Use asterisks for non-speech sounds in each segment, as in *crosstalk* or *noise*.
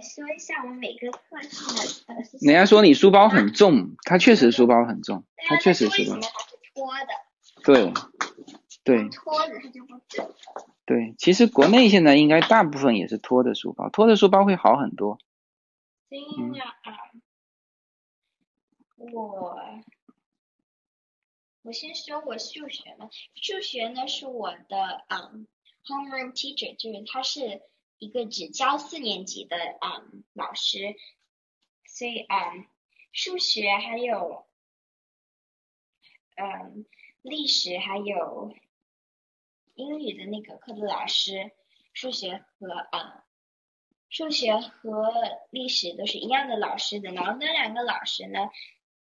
说一下我每个课上的呃。人家说你书包很重，他确实书包很重，他确实书包。拖的？对，对拖着它就不整。对，其实国内现在应该大部分也是拖着书包，拖着书包会好很多。这样啊，我我先说我数学吧，数学呢是我的嗯 homeroom teacher，就是他是一个只教四年级的嗯老师，所以嗯数学还有嗯历史还有英语的那个课的老师，数学和嗯。数学和历史都是一样的老师的，然后那两个老师呢，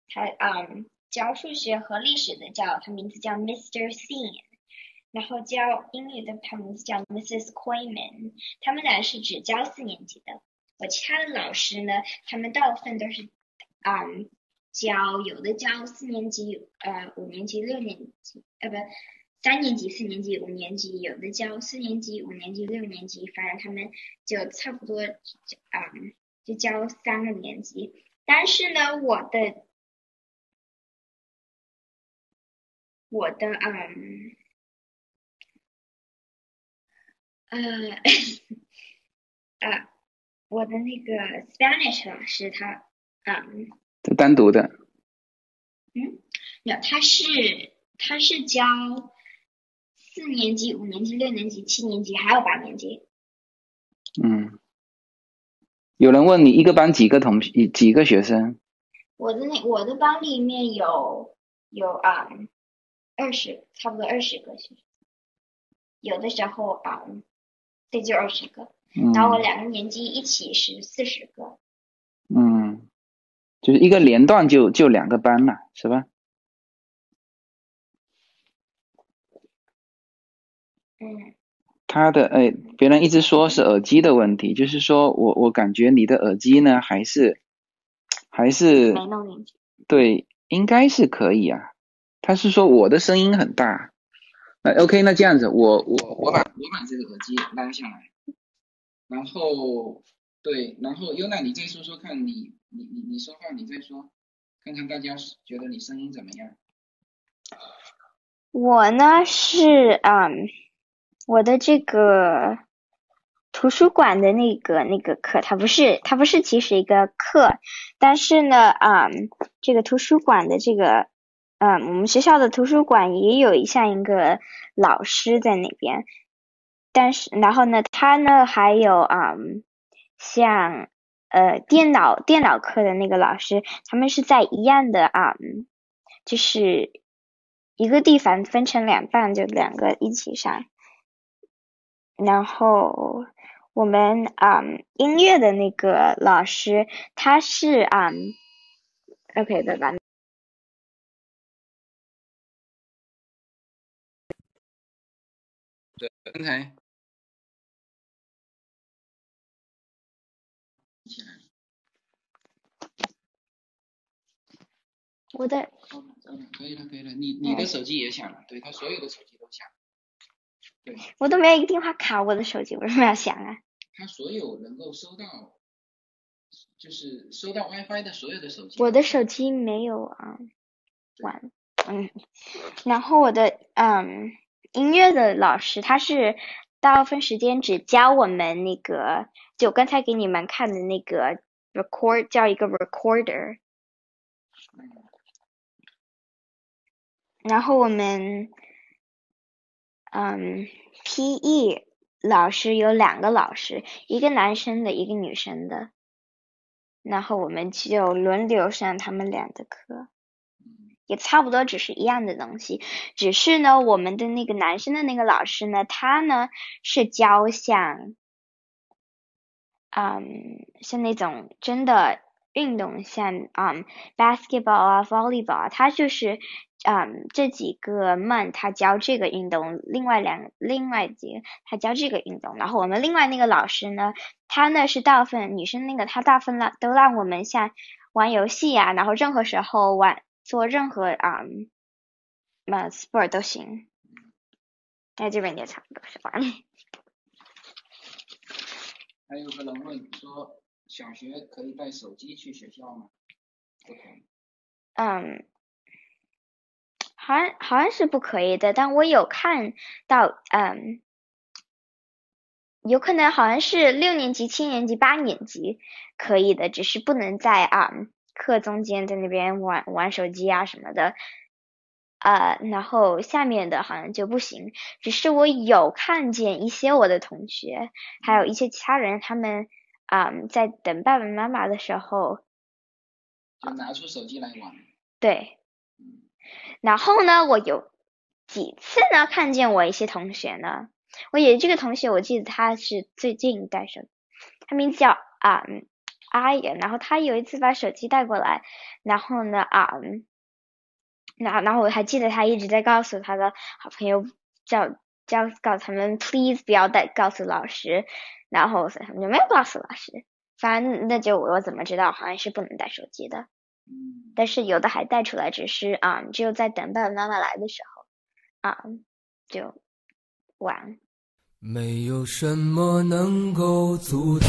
他嗯教数学和历史的叫他名字叫 Mr. Sean，然后教英语的他名字叫 Mrs. Coyman，他们俩是只教四年级的。我其他的老师呢，他们大部分都是嗯教有的教四年级、呃五年级、六年级，呃不。三年级、四年级、五年级，有的教四年级、五年级、六年级，反正他们就差不多，嗯，就教三个年级。但是呢，我的，我的，嗯，呃，啊，我的那个 Spanish 老师他，嗯，他单独的。嗯，没有，他是他是教。四年级、五年级、六年级、七年级，还有八年级。嗯，有人问你一个班几个同几几个学生？我的那我的班里面有有啊二十，差不多二十个学生。有的时候啊，这就二十个。然后我两个年级一起是四十个。嗯，就是一个连段就就两个班嘛，是吧？嗯，他的哎，别人一直说是耳机的问题，就是说我我感觉你的耳机呢还是还是没弄进去，对，应该是可以啊。他是说我的声音很大，那 OK，那这样子，我我我把我把这个耳机拉下来，然后对，然后优娜你再说说看你你你你说话你再说，看看大家觉得你声音怎么样？我呢是嗯。我的这个图书馆的那个那个课，它不是它不是其实一个课，但是呢，嗯，这个图书馆的这个，嗯，我们学校的图书馆也有一像一个老师在那边，但是然后呢，他呢还有嗯，像呃电脑电脑课的那个老师，他们是在一样的啊，就是一个地方分成两半，就两个一起上。然后我们嗯音乐的那个老师他是嗯，OK 拜拜。才我的。可以了，可以了，你你的手机也响了，对他所有的手机都响。对我都没有一个电话卡，我的手机为什么要响啊？他所有能够收到，就是收到 WiFi 的所有的手机。我的手机没有啊，完，嗯，然后我的嗯音乐的老师他是大部分时间只教我们那个，就刚才给你们看的那个 record 叫一个 recorder，然后我们。嗯，P.E. 老师有两个老师，一个男生的，一个女生的，然后我们就轮流上他们俩的课，也差不多只是一样的东西，只是呢，我们的那个男生的那个老师呢，他呢是教像，嗯，像那种真的运动，像嗯，basketball 啊，volleyball 啊，他就是。嗯，这几个 mon 他教这个运动，另外两另外几个他教这个运动，然后我们另外那个老师呢，他呢是大部分女生那个，他大部分让都让我们像玩游戏呀，然后任何时候玩做任何啊，那 sport 都行。在这边也差不多是吧？*laughs* 还有个人问说，小学可以带手机去学校吗？不可以。嗯，好像好像是不可以的，但我有看到，嗯，有可能好像是六年级、七年级、八年级可以的，只是不能在啊课中间在那边玩玩手机啊什么的。呃，然后下面的好像就不行。只是我有看见一些我的同学，还有一些其他人，他们啊在等爸爸妈妈的时候，就拿出手机来玩。对。然后呢，我有几次呢看见我一些同学呢，我也这个同学我记得他是最近带手，他名字叫啊阿言，然后他有一次把手机带过来，然后呢啊。然后，然后我还记得他一直在告诉他的好朋友，叫叫告诉他们，please 不要带告诉老师。然后他们就没有告诉老师。反正那就我怎么知道，好像是不能带手机的。嗯。但是有的还带出来，只是啊，只有在等爸爸妈妈来的时候啊，就玩。没有什么能够阻挡。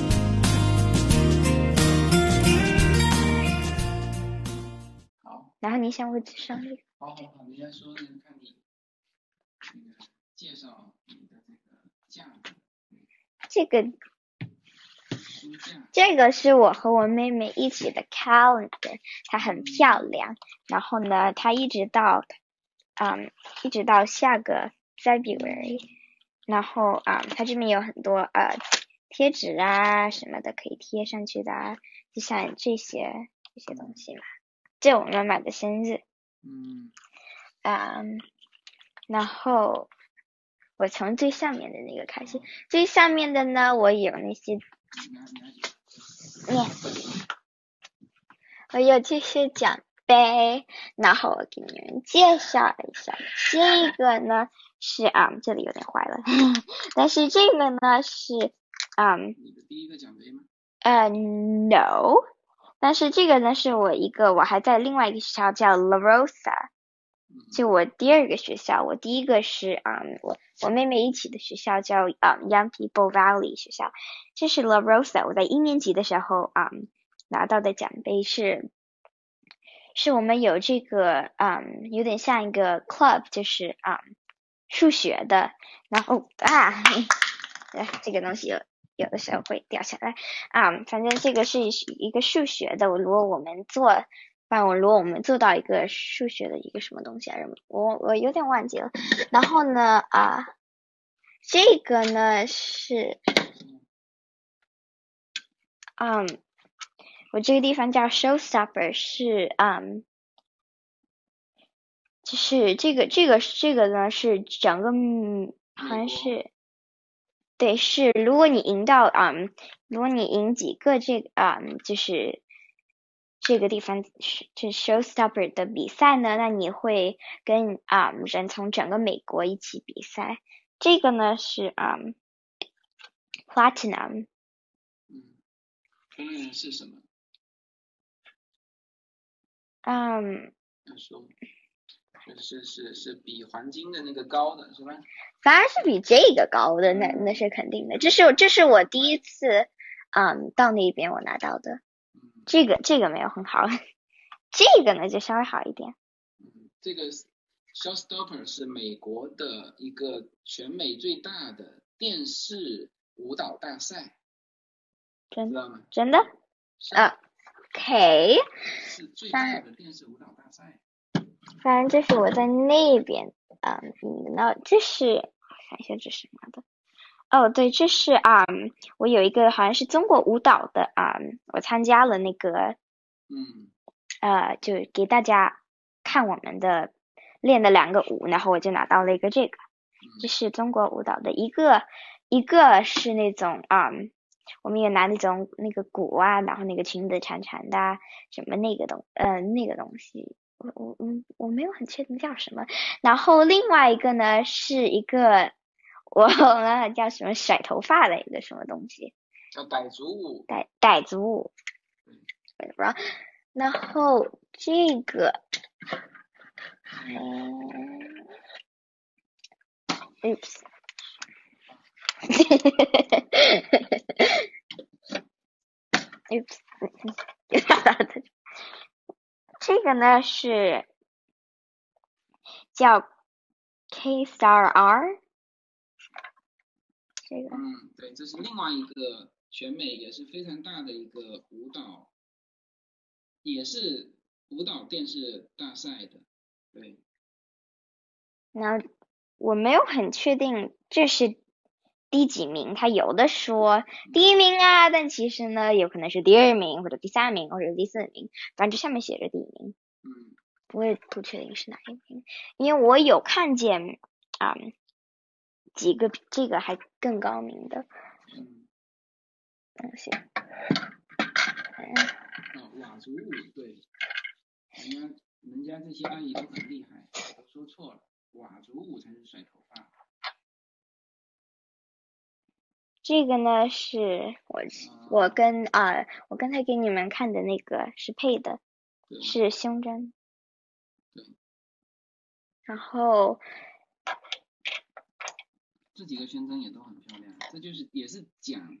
然后你想我上那个？好好好，说，看你介绍你的这个价格。这个，这个是我和我妹妹一起的 calendar，它很漂亮。然后呢，它一直到，嗯，一直到下个 February。然后啊，它这边有很多呃贴纸啊什么的可以贴上去的，就像这些这些东西嘛。这我妈妈的生日，嗯，嗯，然后我从最上面的那个开始，最上面的呢，我有那些，我有这些奖杯，然后我给你们介绍一下，这个呢是啊，这里有点坏了，*laughs* 但是这个呢是啊，你的第一个奖杯吗？呃，no。但是这个呢，是我一个，我还在另外一个学校叫 La Rosa，就我第二个学校，我第一个是啊，我我妹妹一起的学校叫啊 Young People Valley 学校，这是 La Rosa，我在一年级的时候啊拿到的奖杯是，是我们有这个啊，有点像一个 club，就是啊数学的，然后啊，*laughs* 这个东西有。的时候会掉下来啊，反正这个是一个数学的。如果我们做，帮我如果我们做到一个数学的一个什么东西啊，我我有点忘记了。然后呢啊，这个呢是，嗯，我这个地方叫 Showstopper，是嗯，就是这个这个这个呢是整个好像是。对，是如果你赢到啊，如果你赢几个这啊，就是这个地方是就 showstopper 的比赛呢，那你会跟啊人从整个美国一起比赛。这个呢是啊，platinum。嗯，分是什么？嗯。是是是比黄金的那个高的是吧？反而是比这个高的，那那是肯定的。这是这是我第一次，嗯，到那边我拿到的。这个这个没有很好，这个呢就稍微好一点。嗯，这个 Showstopper 是美国的一个全美最大的电视舞蹈大赛，真知道吗？真的啊？OK，是最大的电视舞蹈大赛。反正这是我在那边啊，嗯，那这是看一下这是什么的。哦，对，这是啊、我有一个好像是中国舞蹈的啊、我参加了那个嗯呃，就给大家看我们的练的两个舞，然后我就拿到了一个这个，这是中国舞蹈的一个，一个是那种啊、我们也拿那种那个鼓啊，然后那个裙子长长的啊，什么那个东呃那个东西，我我我我没有很确定叫什么。然后另外一个呢是一个我忘了叫什么甩头发的一个什么东西，叫傣族舞。傣傣族舞，然后然后这个，嗯，*laughs* oops，oops，*laughs* 这个呢是叫 K Star R，这个嗯，对，这是另外一个全美也是非常大的一个舞蹈，也是舞蹈电视大赛的。对，那我没有很确定这是第几名，他有的说第一名啊，但其实呢有可能是第二名或者第三名或者第四名，反正这上面写着第一名，嗯。我也不确定是哪一名，因为我有看见啊、几个比这个还更高明的。嗯，东西，嗯，佤族舞，对，人家人家这些阿姨都很厉害，我说错了，佤族舞才是甩头发。这个呢是我我跟啊、我刚才给你们看的那个是配的，是胸针对，然后这几个胸针也都很漂亮，这就是也是奖，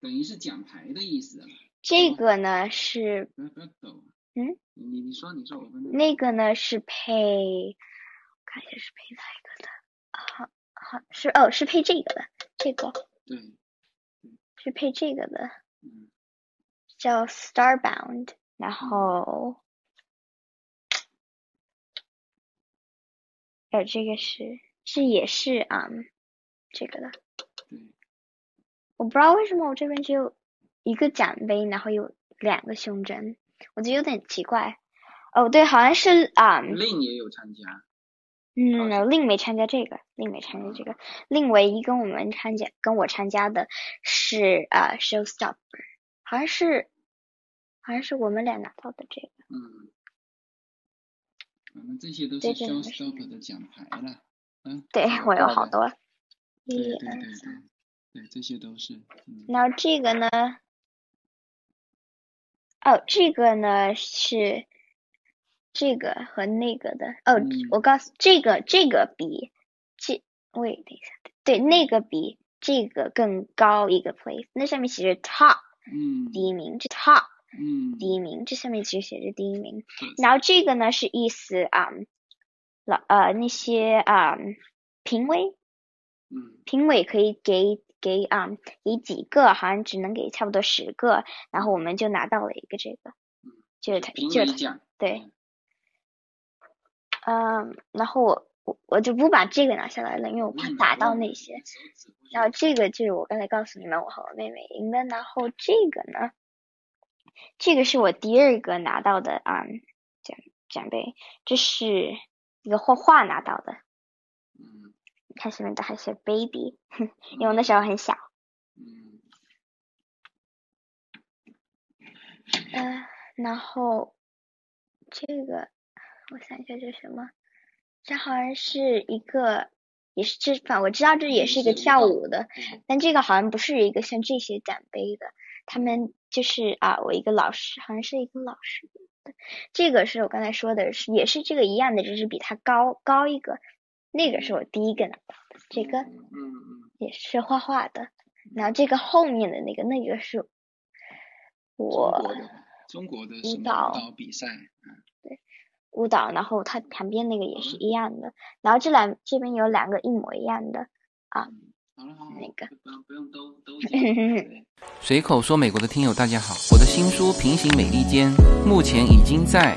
等于是奖牌的意思。这个呢是。嗯，你你你说你说我跟那个呢是配，我看一下是配哪一个的，好好是哦是配这个的，这个对，是配这个的，嗯。叫 Starbound，然后，呃这个是这也是啊、嗯这个的，对，我不知道为什么我这边只有一个奖杯，然后有两个胸针，我觉得有点奇怪。哦，对，好像是啊，嗯令也有参加。嗯，令没参加这个，令没参加这个，令唯一跟我们参加跟我参加的是啊、Showstopper，好像是好像是我们俩拿到的这个。嗯，我们这些都是对这两个是 Showstopper 的奖牌了。嗯，对这个我有。好多，对一对对对二三。，对这些都是。嗯然后这个呢，哦，这个呢是这个和那个的，哦，嗯我告诉这个这个比这，喂，等一下，对，那个比这个更高一个 place，那上面写着 top 嗯第一名，这 top 嗯第一名，这上面其实写着第一名。对然后这个呢是意思啊，老呃那些啊评委嗯评委可以给给啊、给几个，好像只能给差不多十个，然后我们就拿到了一个这个，就是他就是他。对，嗯，然后我我我就不把这个拿下来了，因为我怕嗯打到那些。。然后这个就是我刚才告诉你们我和我妹妹赢的，然后这个呢，这个是我第二个拿到的啊、奖奖杯，这是一个画画拿到的，嗯你看上面的还是 baby，因为我那时候很小。嗯呃，然后这个我想一下这是什么？这好像是一个，也是这反我知道这也是一个跳舞的，但这个好像不是一个像这些奖杯的，他们就是啊，我一个老师，好像是一个老师的，这个是我刚才说的，是也是这个一样的，只是比他高高一个，那个是我第一个拿到的，这个嗯嗯也是画画的，然后这个后面的那个那个是中我国的中国的舞蹈舞蹈比赛？嗯舞蹈，然后它旁边那个也是一样的，然后这两这边有两个一模一样的啊，那个不用不用都都 *laughs* 讲。对随口说美国的听友大家好，我的新书《平行美利坚》目前已经在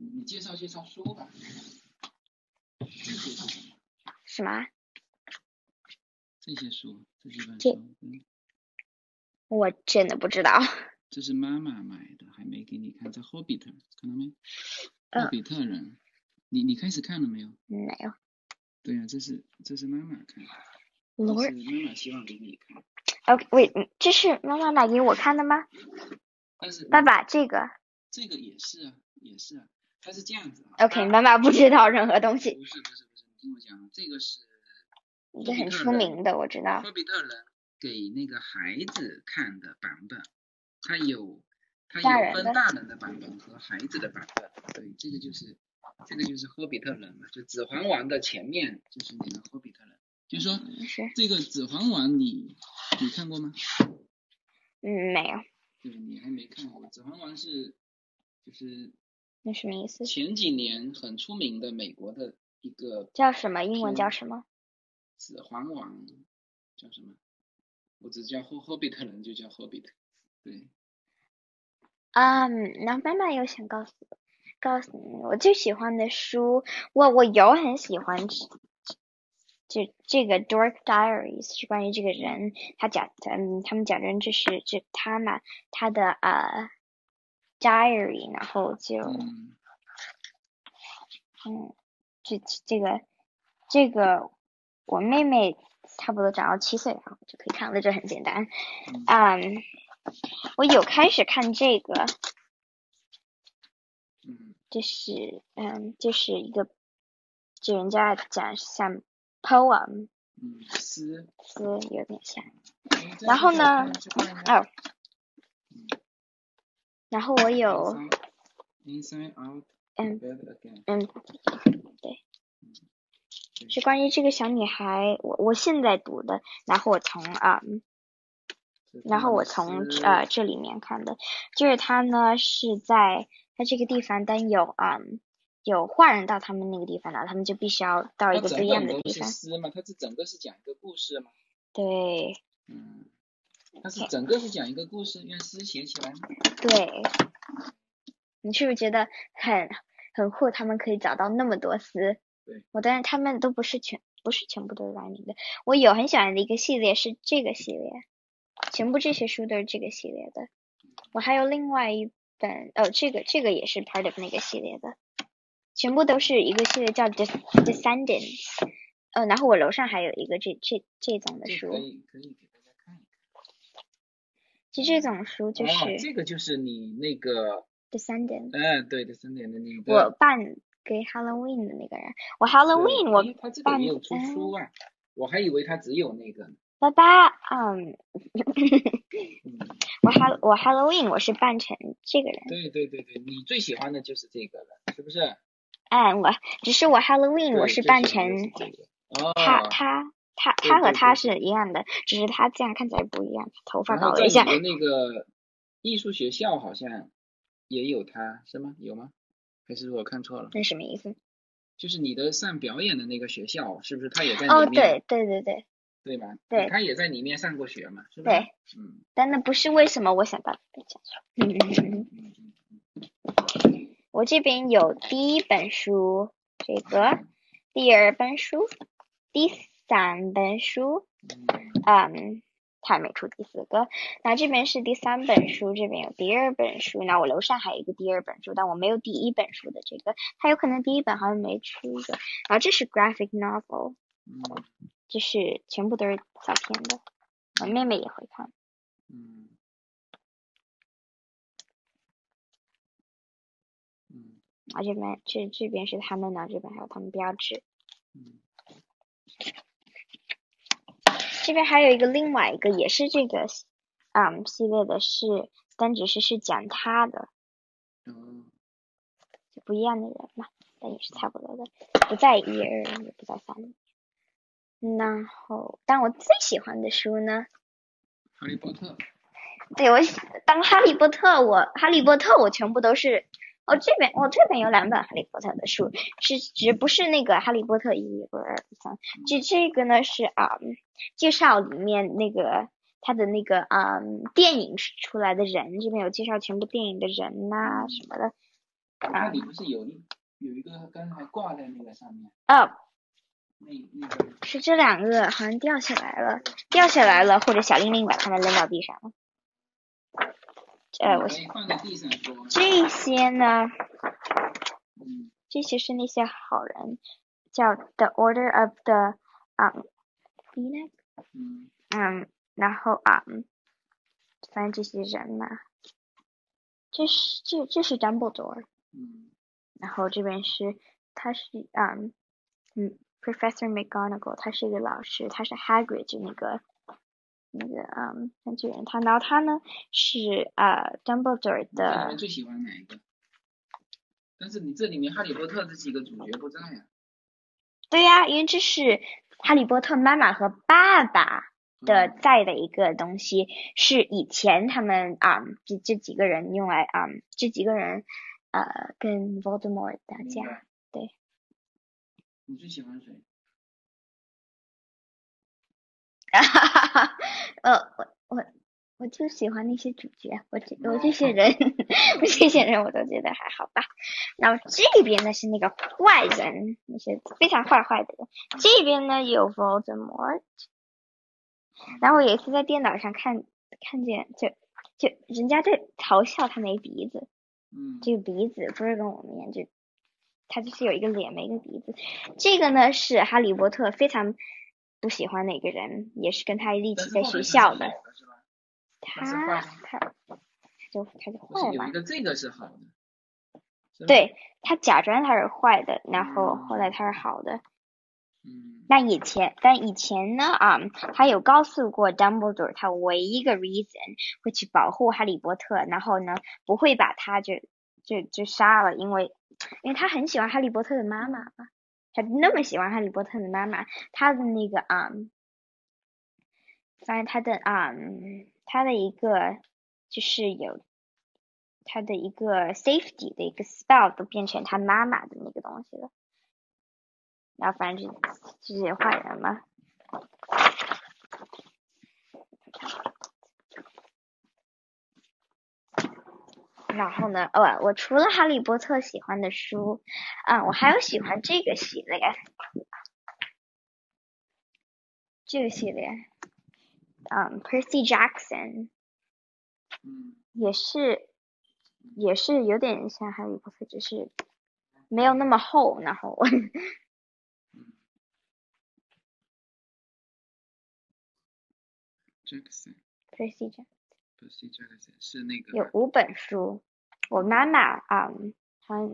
你介绍介绍书吧。什么？这些书，这几本这书，嗯，我真的不知道。这是妈妈买的，还没给你看。这《霍比特》看到没？嗯霍比特人，你你开始看了没有？没有。对呀、这是这是妈妈看的，是妈妈希望给你看。OK，喂，嗯这是妈妈买给我看的吗？但是爸爸，这个这个也是啊，也是啊，它是这样子啊。OK，妈妈不知道任何东西，不是不是不是，你听我讲啊，这个是一个很出名的，我知道。霍比特人给那个孩子看的版本，它有它大人的有分大人的版本和孩子的版本。对，这个就是这个就是霍比特人嘛，就指环王的前面就是那个霍比特人。就是说这个指环王你你看过吗？嗯，没有，对，你还没看过。指环王是就是那什么意思？前几年很出名的美国的一个叫什么？英文叫什么？指环王叫什么？我只叫霍霍比特人，就叫霍比特。对，啊，然后妈妈又想告诉，告诉你我最喜欢的书，我我有很喜欢这，这这个 Dork Diaries 是关于这个人，他讲，嗯，他们讲人就是这他嘛，他的呃 diary，然后就嗯，嗯，这这个这个我妹妹差不多长到七岁，然后就可以看了，这很简单。嗯，我有开始看这个。嗯这是嗯，就是一个，就人家讲像 poem 嗯，诗。诗有点像，然后呢哦，然后我有嗯。嗯，对，是关于这个小女孩，我我现在读的，然后我从啊、嗯然后我从的诗呃这里面看的，就是她呢是在他这个地方，但有嗯有坏人到他们那个地方了，他们就必须要到一个不一样的地方，诗嘛，它这整个是讲一个故事嘛。对嗯，它是整个是讲一个故事，用诗写起来嘛。对，你是不是觉得很很酷？他们可以找到那么多诗。对，我当然他们都不是全不是全部都是 rhyming 的。我有很喜欢的一个系列是这个系列，全部这些书都是这个系列的。我还有另外一本，哦，这个这个也是 part of 那个系列的，全部都是一个系列叫 Des Descendants。呃，然后我楼上还有一个这这这种的书可，以可以给大家看一看。其实这种书就哦，是这个就是你那个，Descendants。哎，对第，三点的那个。我扮给 Halloween 的那个人，我 Halloween 我他这个扮也有出书啊，我还以为他只有那个呢。爸爸，嗯，嗯，*laughs* 我 Hall 我 Halloween 我是扮成这个人，对对对对，你最喜欢的就是这个了，是不是？嗯，我只是我 Halloween 我是扮成是这个哦，他他他他和他是一样的，只是他这样看起来不一样，头发搞了一下你，的那个艺术学校好像也有他，是吗？有吗？还是我看错了？那什么意思？就是你的上表演的那个学校，是不是他也在哦，里面？对对对对对吧？对他也在里面上过学嘛，是吧？对，嗯但那不是为什么我想把它讲出来。嗯 *laughs* 嗯我这边有第一本书，这个，第二本书，第三本书，嗯他，还没出第四个。那这边是第三本书，这边有第二本书。那我楼上还有一个第二本书，但我没有第一本书的这个，它有可能第一本好像没出的。然后这是 graphic novel，嗯就是全部都是小片的，我妹妹也会看。嗯嗯啊这边这这边是他们呢，这边还有他们标志。嗯这边还有一个另外一个也是这个嗯系列的是，但只是是讲他的，嗯，就不一样的人嘛，但也是差不多的，不在一二，也不在三。然后，但我最喜欢的书呢，哈利波特，对我喜当哈利波特，我哈利波特我全部都是。我这边我这边有两本哈利波特的书，是只不是那个哈利波特一二三，这这个呢是啊、介绍里面那个他的那个嗯、电影出来的人，这边有介绍全部电影的人呐、什么的。那里不是有一有一个刚才挂在那个上面，哦，那那个是这两个好像掉下来了，掉下来了，或者小玲玲把它们扔到地上了。呃，我可以放在地上说，这些呢，嗯这些是那些好人，叫 The Order of the um Phoenix，嗯。嗯，然后啊、嗯，反正这些人嘛，这是这这是 Dumbledore，嗯。然后这边是他是嗯嗯 Professor McGonagall，他是一个老师，他是 Hagrid 就那个那个嗯工具人，他然后他呢是呃 Dumbledore 的面最喜欢哪一个？但是你这里面哈利波特这几个主角不在呀、对呀、因为这是哈利波特妈妈和爸爸的嗯在的一个东西，是以前他们啊、这这几个人用来啊、这几个人呃跟 Voldemort 打架，对。你最喜欢谁？哈哈哈，呃，我我我就喜欢那些主角，我这我这些人，*laughs* 我这些人我都觉得还好吧。然后这边呢是那个坏人，那些非常坏坏的人。这边呢有 Voldemort，然后我有一次在电脑上看看见，就就人家在嘲笑他没鼻子，嗯这个鼻子不是跟我们一样，就他就是有一个脸没一个鼻子。这个呢是哈利波特非常不喜欢哪个人，也是跟他一起在学校的。他他就他就坏嘛有一，个这个是好的，对他假装他是坏的，然后嗯后来他是好的。嗯那以前，但以前呢，啊、他有告诉过 Dumbledore，他唯一一个 reason 会去保护哈利波特，然后呢，不会把他就就就杀了，因为因为他很喜欢哈利波特的妈妈嘛，他那么喜欢哈利波特的妈妈，他的那个啊、反正他的啊、他的一个就是有他的一个 safety 的一个 spell 都变成他妈妈的那个东西了。然后反正这这些坏人嘛。然后呢，呃，我除了哈利波特喜欢的书，啊，我还有喜欢这个系列，这个系列，嗯，Percy Jackson 嗯。也是也是有点像哈利波特，只是没有那么厚，然后，*laughs* Jackson 有五本书，我妈妈啊，她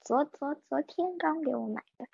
昨昨昨天刚给我买的。